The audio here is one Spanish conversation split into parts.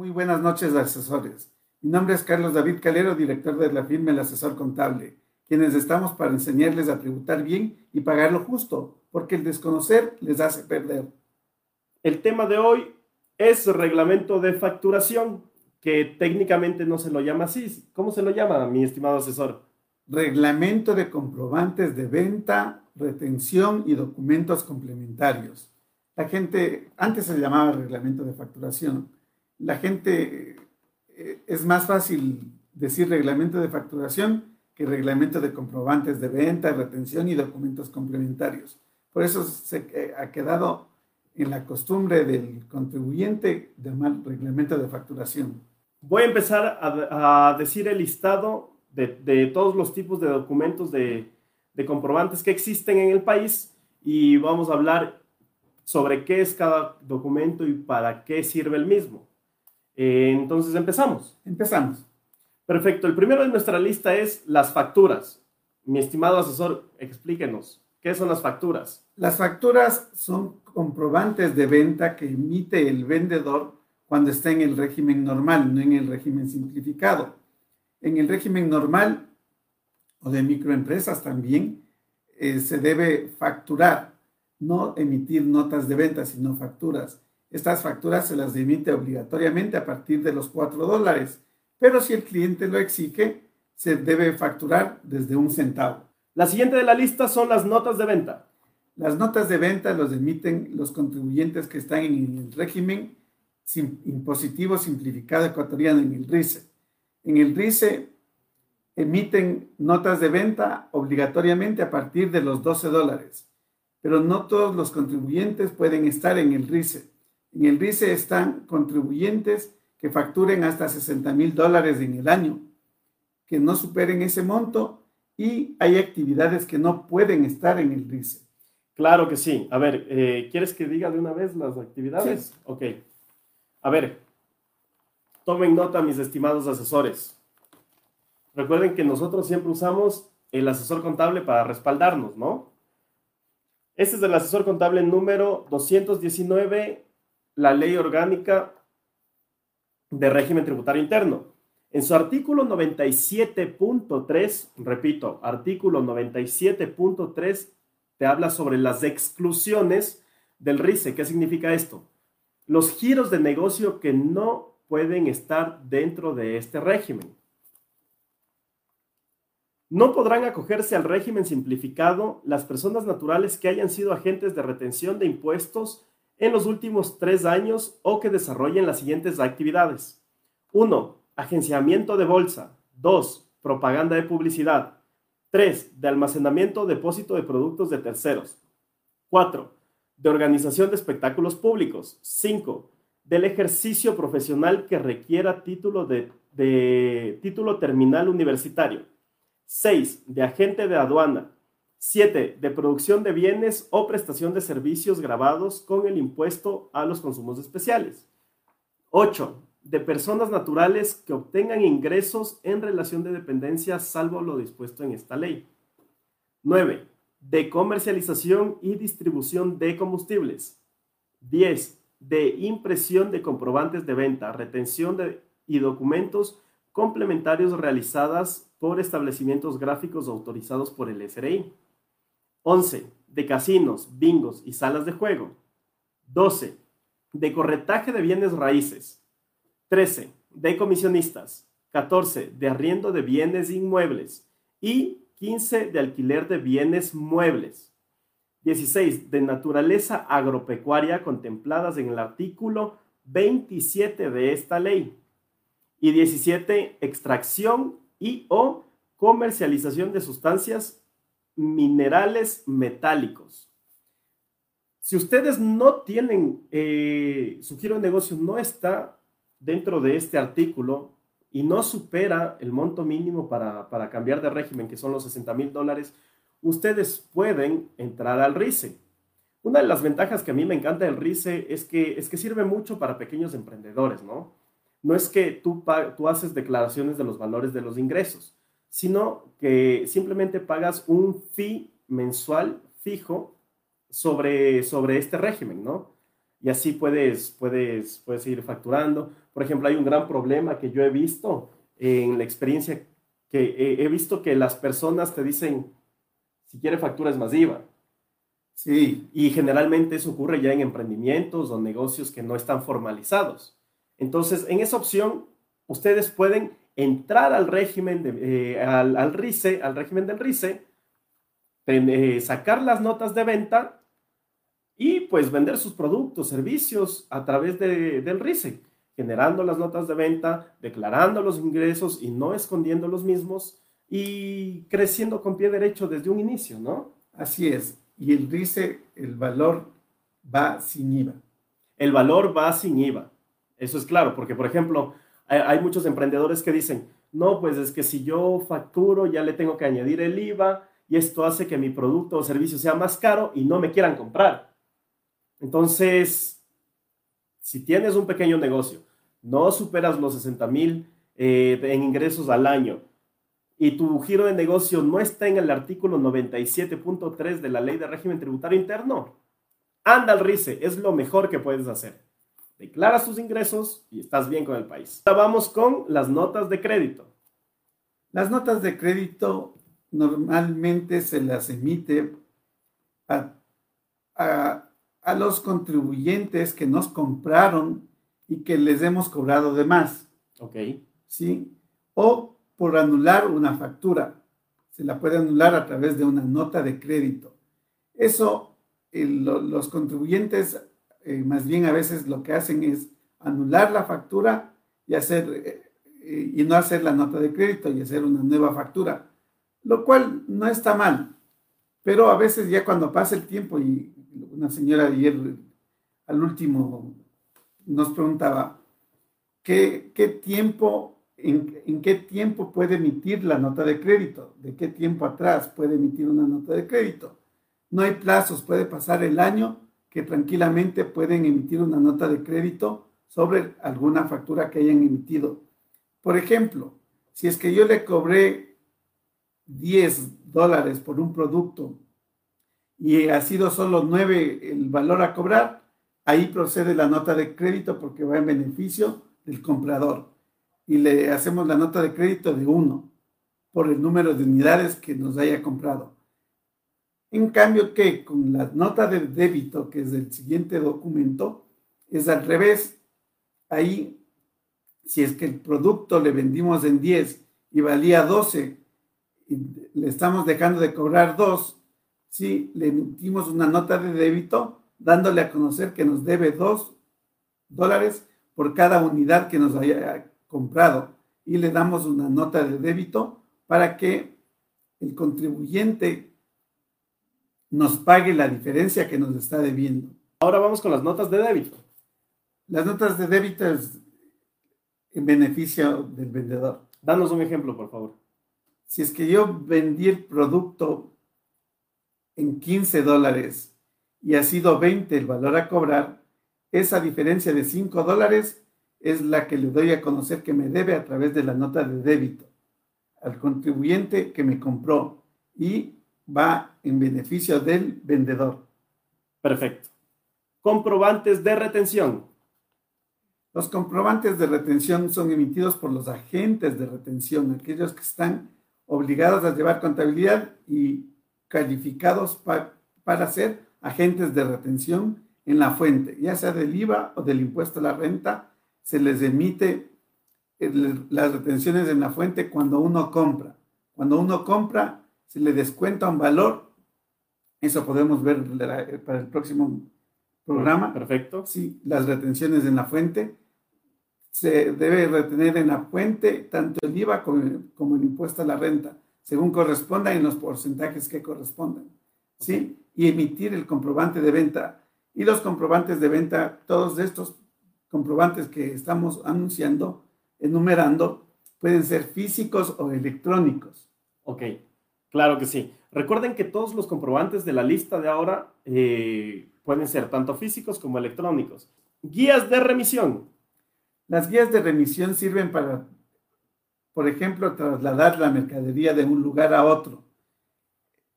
Muy buenas noches, asesores. Mi nombre es Carlos David Calero, director de la firma El Asesor Contable, quienes estamos para enseñarles a tributar bien y pagar lo justo, porque el desconocer les hace perder. El tema de hoy es reglamento de facturación, que técnicamente no se lo llama así. ¿Cómo se lo llama, mi estimado asesor? Reglamento de comprobantes de venta, retención y documentos complementarios. La gente, antes se llamaba reglamento de facturación, la gente eh, es más fácil decir reglamento de facturación que reglamento de comprobantes de venta, retención y documentos complementarios. Por eso se eh, ha quedado en la costumbre del contribuyente llamar reglamento de facturación. Voy a empezar a, decir el listado de, todos los tipos de documentos de, de comprobantes que existen en el país y vamos a hablar sobre qué es cada documento y para qué sirve el mismo. Eh, entonces empezamos. Empezamos. Perfecto. El primero de nuestra lista es las facturas. Mi estimado asesor, explíquenos, ¿qué son las facturas? Las facturas son comprobantes de venta que emite el vendedor cuando está en el régimen normal, no en el régimen simplificado. En el régimen normal o de microempresas también eh, se debe facturar, no emitir notas de venta, sino facturas. Estas facturas se las emite obligatoriamente a partir de los 4 dólares, pero si el cliente lo exige, se debe facturar desde un centavo. La siguiente de la lista son las notas de venta. Las notas de venta los emiten los contribuyentes que están en el régimen impositivo simplificado ecuatoriano, en el RICE. En el RICE emiten notas de venta obligatoriamente a partir de los 12 dólares, pero no todos los contribuyentes pueden estar en el RICE. En el RICE están contribuyentes que facturen hasta 60 mil dólares en el año, que no superen ese monto y hay actividades que no pueden estar en el RICE. Claro que sí. A ver, eh, ¿quieres que diga de una vez las actividades? Sí. Ok. A ver, tomen nota mis estimados asesores. Recuerden que nosotros siempre usamos el asesor contable para respaldarnos, ¿no? Este es el asesor contable número 219 la ley orgánica de régimen tributario interno. En su artículo 97.3, repito, artículo 97.3 te habla sobre las exclusiones del RICE. ¿Qué significa esto? Los giros de negocio que no pueden estar dentro de este régimen. No podrán acogerse al régimen simplificado las personas naturales que hayan sido agentes de retención de impuestos en los últimos tres años o que desarrollen las siguientes actividades. 1. Agenciamiento de bolsa. 2. Propaganda de publicidad. 3. De almacenamiento o depósito de productos de terceros. 4. De organización de espectáculos públicos. 5. Del ejercicio profesional que requiera título, de, título terminal universitario. 6. De agente de aduana. 7. De producción de bienes o prestación de servicios grabados con el impuesto a los consumos especiales. 8. De personas naturales que obtengan ingresos en relación de dependencia salvo lo dispuesto en esta ley. 9. De comercialización y distribución de combustibles. 10. De impresión de comprobantes de venta, retención de, y documentos complementarios realizadas por establecimientos gráficos autorizados por el SRI. 11. De casinos, bingos y salas de juego. 12. De corretaje de bienes raíces. 13. De comisionistas. 14. De arriendo de bienes inmuebles. Y 15. De alquiler de bienes muebles. 16. De naturaleza agropecuaria contempladas en el artículo 27 de esta ley. Y 17. Extracción y o comercialización de sustancias minerales metálicos. Si ustedes no tienen, eh, su giro de negocio no está dentro de este artículo y no supera el monto mínimo para, cambiar de régimen, que son los 60 mil dólares, ustedes pueden entrar al RICE. Una de las ventajas que a mí me encanta del RICE es que, es que sirve mucho para pequeños emprendedores, ¿no? No es que tú, tú haces declaraciones de los valores de los ingresos sino que simplemente pagas un fee mensual fijo sobre, sobre este régimen, ¿no? Y así puedes, puedes, puedes ir facturando. por ejemplo, hay un gran problema que yo he visto en la experiencia que he, visto que las personas te dicen, si quiere factura es masiva. Sí. Y generalmente eso ocurre ya en emprendimientos o negocios que no están formalizados. Entonces, en esa opción, ustedes pueden entrar al régimen, de, eh, al, RICE, al régimen del RICE, eh, sacar las notas de venta y pues vender sus productos, servicios a través del RICE, generando las notas de venta, declarando los ingresos y no escondiendo los mismos y creciendo con pie derecho desde un inicio, ¿no? Así es. Y el RICE, el valor va sin IVA. El valor va sin IVA. Eso es claro, porque por ejemplo, hay, muchos emprendedores que dicen, no, pues es que si yo facturo ya le tengo que añadir el IVA y esto hace que mi producto o servicio sea más caro y no me quieran comprar. Entonces, si tienes un pequeño negocio, no superas los 60 mil eh, en ingresos al año y tu giro de negocio no está en el artículo 97.3 de la ley de régimen tributario interno, anda al RICE, es lo mejor que puedes hacer declaras tus ingresos y estás bien con el país. Ahora vamos con las notas de crédito. Las notas de crédito normalmente se las emite a, los contribuyentes que nos compraron y que les hemos cobrado de más. Ok. ¿Sí? O por anular una factura. Se la puede anular a través de una nota de crédito. Eso, los contribuyentes eh, más bien a veces lo que hacen es anular la factura y, hacer, eh, eh, y no hacer la nota de crédito y hacer una nueva factura, lo cual no está mal, pero a veces ya cuando pasa el tiempo y una señora ayer al último nos preguntaba, ¿qué, qué tiempo, en, en, qué tiempo puede emitir la nota de crédito? ¿De qué tiempo atrás puede emitir una nota de crédito? No hay plazos, puede pasar el año que tranquilamente pueden emitir una nota de crédito sobre alguna factura que hayan emitido. Por ejemplo, si es que yo le cobré 10 dólares por un producto y ha sido solo 9 el valor a cobrar, ahí procede la nota de crédito porque va en beneficio del comprador. Y le hacemos la nota de crédito de 1 por el número de unidades que nos haya comprado. En cambio que con la nota de débito, que es el siguiente documento, es al revés. Ahí, si es que el producto le vendimos en 10 y valía 12 y le estamos dejando de cobrar 2, sí, le emitimos una nota de débito dándole a conocer que nos debe 2 dólares por cada unidad que nos haya comprado y le damos una nota de débito para que el contribuyente nos pague la diferencia que nos está debiendo. Ahora vamos con las notas de débito. Las notas de débito es en beneficio del vendedor. Danos un ejemplo, por favor. Si es que yo vendí el producto en 15 dólares y ha sido 20 el valor a cobrar, esa diferencia de 5 dólares es la que le doy a conocer que me debe a través de la nota de débito al contribuyente que me compró y va en beneficio del vendedor. Perfecto. Comprobantes de retención. Los comprobantes de retención son emitidos por los agentes de retención, aquellos que están obligados a llevar contabilidad y calificados para ser agentes de retención en la fuente, ya sea del IVA o del impuesto a la renta, se les emite las retenciones en la fuente cuando uno compra. Cuando uno compra, se le descuenta un valor. Eso podemos ver para el próximo programa. Perfecto. Sí, las retenciones en la fuente. Se debe retener en la fuente tanto el IVA como, el impuesto a la renta, según corresponda en los porcentajes que correspondan. ¿Sí? Y emitir el comprobante de venta. Y los comprobantes de venta, todos estos comprobantes que estamos anunciando, enumerando, pueden ser físicos o electrónicos. Ok. Claro que sí. Recuerden que todos los comprobantes de la lista de ahora eh, pueden ser tanto físicos como electrónicos. Guías de remisión. Las guías de remisión sirven para, por ejemplo, trasladar la mercadería de un lugar a otro.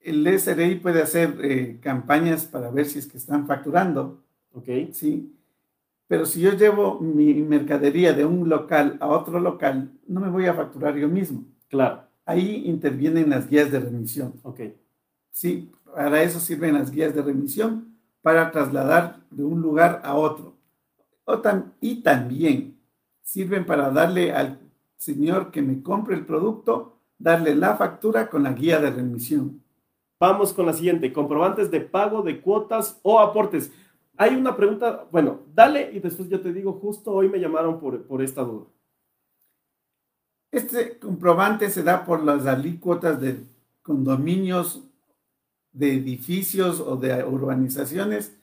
El SRI puede hacer eh, campañas para ver si es que están facturando. Ok. Sí. Pero si yo llevo mi mercadería de un local a otro local, no me voy a facturar yo mismo. Claro. Ahí intervienen las guías de remisión. Ok. Sí, para eso sirven las guías de remisión, para trasladar de un lugar a otro. y también sirven para darle al señor que me compre el producto, darle la factura con la guía de remisión. Vamos con la siguiente, comprobantes de pago de cuotas o aportes. Hay una pregunta, bueno, dale y después yo te digo, justo hoy me llamaron por, por esta duda. Este comprobante se da por las alícuotas de condominios, de edificios o de urbanizaciones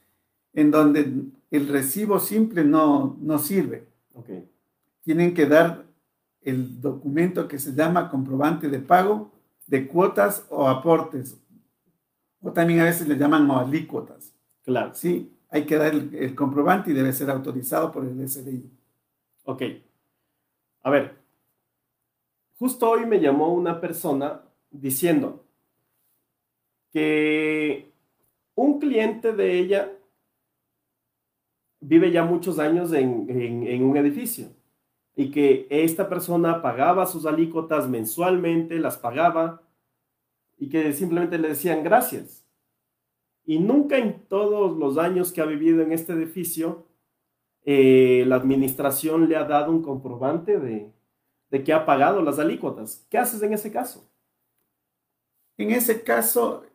en donde el recibo simple no, no sirve. Okay. Tienen que dar el documento que se llama comprobante de pago de cuotas o aportes. O también a veces le llaman alícuotas. Claro. Sí, hay que dar el, comprobante y debe ser autorizado por el SDI. Ok. A ver, justo hoy me llamó una persona diciendo que un cliente de ella vive ya muchos años en, un edificio y que esta persona pagaba sus alícuotas mensualmente, las pagaba y que simplemente le decían gracias. Y nunca en todos los años que ha vivido en este edificio, eh, la administración le ha dado un comprobante de, de que ha pagado las alícuotas. ¿Qué haces en ese caso? En ese caso,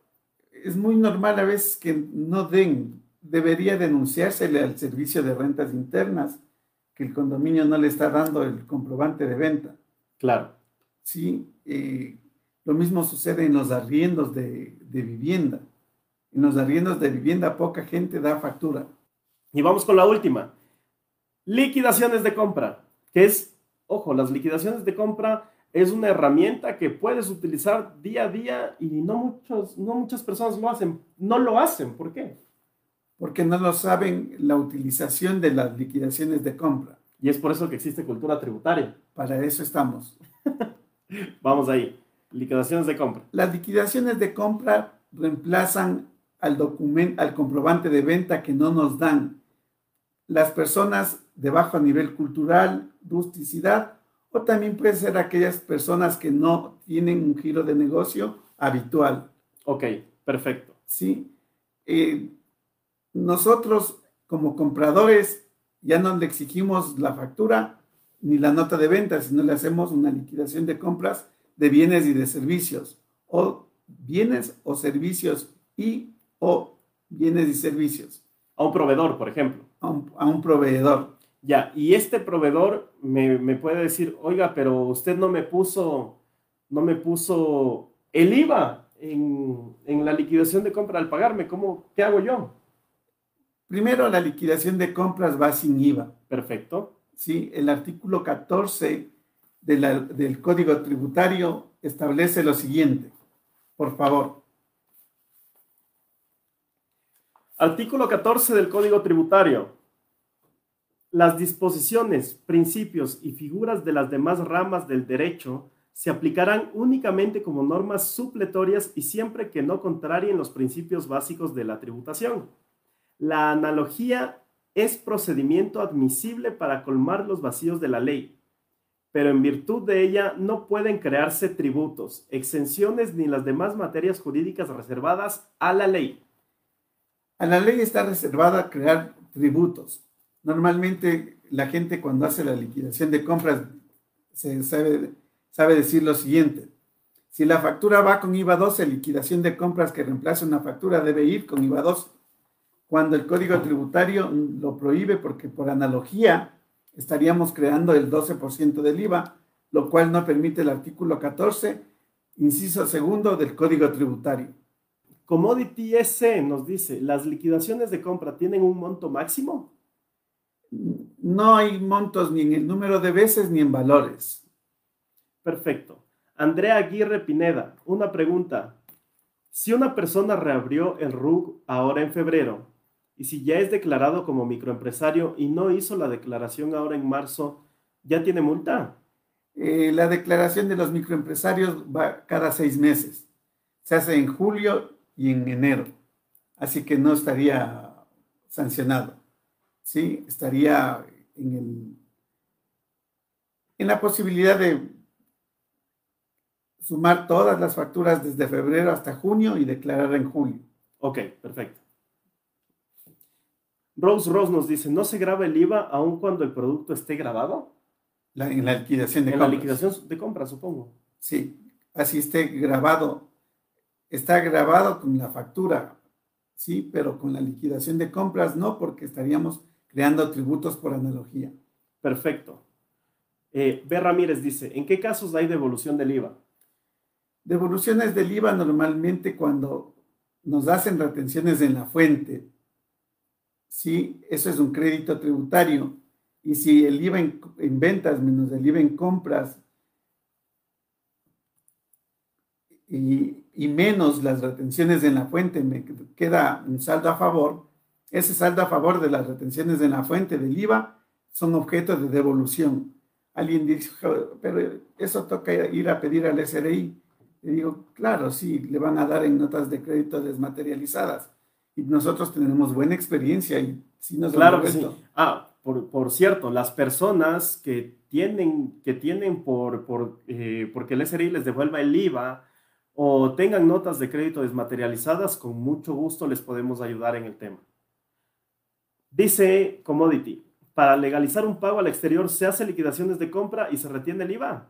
es muy normal a veces que no den, debería denunciársele al servicio de rentas internas que el condominio no le está dando el comprobante de venta. Claro. Sí, eh, lo mismo sucede en los arriendos de, de vivienda. En los arriendos de vivienda poca gente da factura. Y vamos con la última. Liquidaciones de compra, que es, ojo, las liquidaciones de compra es una herramienta que puedes utilizar día a día y no, muchos, no muchas personas lo hacen. No lo hacen, ¿por qué? Porque no lo saben la utilización de las liquidaciones de compra. Y es por eso que existe cultura tributaria. Para eso estamos. Vamos ahí. Liquidaciones de compra. Las liquidaciones de compra reemplazan al, documento, al comprobante de venta que no nos dan las personas de bajo nivel cultural, rusticidad, o también puede ser aquellas personas que no tienen un giro de negocio habitual. Ok, perfecto. Sí. Eh, nosotros como compradores ya no le exigimos la factura ni la nota de venta, sino le hacemos una liquidación de compras de bienes y de servicios, o bienes o servicios y o bienes y servicios. A un proveedor, por ejemplo. A un, proveedor. Ya, y este proveedor me, puede decir, oiga, pero usted no me puso, no me puso el IVA en, en la liquidación de compra al pagarme. ¿Cómo, qué hago yo? Primero, la liquidación de compras va sin IVA. Perfecto. Sí, el artículo 14 del Código Tributario establece lo siguiente. Por favor. Artículo 14 del Código Tributario. Las disposiciones, principios y figuras de las demás ramas del derecho se aplicarán únicamente como normas supletorias y siempre que no contrarien los principios básicos de la tributación. La analogía es procedimiento admisible para colmar los vacíos de la ley, pero en virtud de ella no pueden crearse tributos, exenciones ni las demás materias jurídicas reservadas a la ley. A la ley está reservada crear tributos. Normalmente la gente cuando hace la liquidación de compras sabe, sabe decir lo siguiente. Si la factura va con IVA 12, liquidación de compras que reemplace una factura debe ir con IVA 12. Cuando el código tributario lo prohíbe porque por analogía estaríamos creando el 12% del IVA, lo cual no permite el artículo 14, inciso segundo del código tributario. Commodity SC nos dice, ¿las liquidaciones de compra tienen un monto máximo? No hay montos ni en el número de veces ni en valores. Perfecto. Andrea Aguirre Pineda, una pregunta. Si una persona reabrió el RUG ahora en febrero y si ya es declarado como microempresario y no hizo la declaración ahora en marzo, ¿ya tiene multa? Eh, la declaración de los microempresarios va cada seis meses. Se hace en julio y en enero. Así que no estaría sancionado. ¿Sí? estaría en, el, en la posibilidad de sumar todas las facturas desde febrero hasta junio y declarar en julio. Ok, perfecto. Rose Rose nos dice, ¿no se graba el IVA aun cuando el producto esté grabado? en la liquidación de en compras. la liquidación de compras, supongo. Sí, así esté grabado. Está grabado con la factura, sí, pero con la liquidación de compras no, porque estaríamos creando tributos por analogía. Perfecto. Eh, B. Ramírez dice, ¿en qué casos hay devolución del IVA? Devoluciones del IVA normalmente cuando nos hacen retenciones en la fuente. Sí, eso es un crédito tributario. Y si el IVA en, en ventas menos el IVA en compras y, y, menos las retenciones en la fuente, me queda un saldo a favor. Ese saldo a favor de las retenciones en la fuente del IVA son objetos de devolución. Alguien dice, pero eso toca ir a pedir al SRI. Le digo, claro, sí, le van a dar en notas de crédito desmaterializadas. Y nosotros tenemos buena experiencia y sí nos Claro que sí. Ah, por, por, cierto, las personas que tienen, que tienen por, por eh, porque el SRI les devuelva el IVA o tengan notas de crédito desmaterializadas, con mucho gusto les podemos ayudar en el tema. Dice Commodity, para legalizar un pago al exterior se hace liquidaciones de compra y se retiene el IVA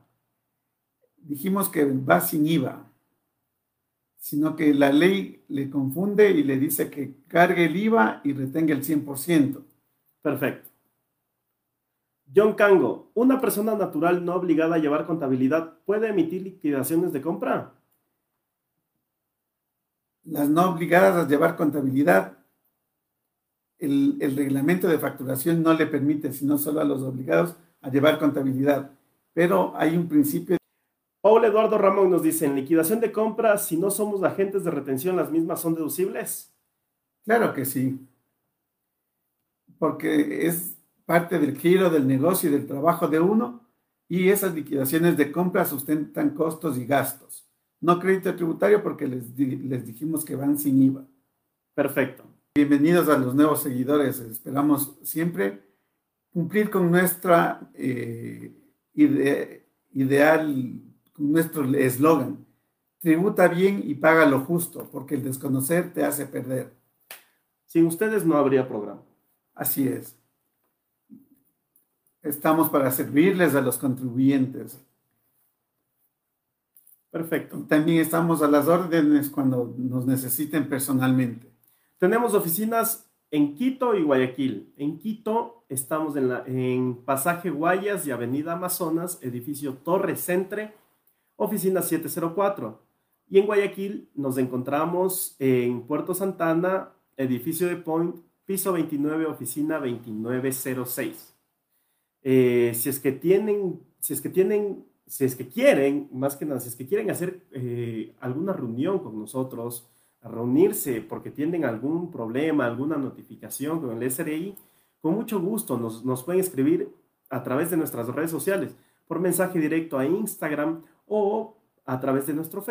dijimos que va sin IVA, sino que la ley le confunde y le dice que cargue el IVA y retenga el 100%. Perfecto. John Cango, ¿una persona natural no obligada a llevar contabilidad puede emitir liquidaciones de compra? Las no obligadas a llevar contabilidad, el, el reglamento de facturación no le permite, sino solo a los obligados a llevar contabilidad. Pero hay un principio Paul Eduardo Ramón nos dice, en liquidación de compras, si no somos agentes de retención, ¿las mismas son deducibles? Claro que sí, porque es parte del giro del negocio y del trabajo de uno y esas liquidaciones de compras sustentan costos y gastos. No crédito tributario porque les, les dijimos que van sin IVA. Perfecto. Bienvenidos a los nuevos seguidores. Esperamos siempre cumplir con nuestra eh, ide ideal nuestro eslogan, tributa bien y paga lo justo, porque el desconocer te hace perder. Sin ustedes no habría programa. Así es. Estamos para servirles a los contribuyentes. Perfecto. Y también estamos a las órdenes cuando nos necesiten personalmente. Tenemos oficinas en Quito y Guayaquil. En Quito estamos en, la, en Pasaje Guayas y Avenida Amazonas, edificio Torre Centre, oficina 704. Y en Guayaquil nos encontramos en Puerto Santana, edificio de Point, piso 29, oficina 2906. Eh, si es que tienen, si es que tienen, si es que quieren, más que nada, si es que quieren hacer eh, alguna reunión con nosotros, reunirse porque tienen algún problema, alguna notificación con el SRI, con mucho gusto nos, nos pueden escribir a través de nuestras redes sociales, por mensaje directo a Instagram o a través de nuestro Facebook.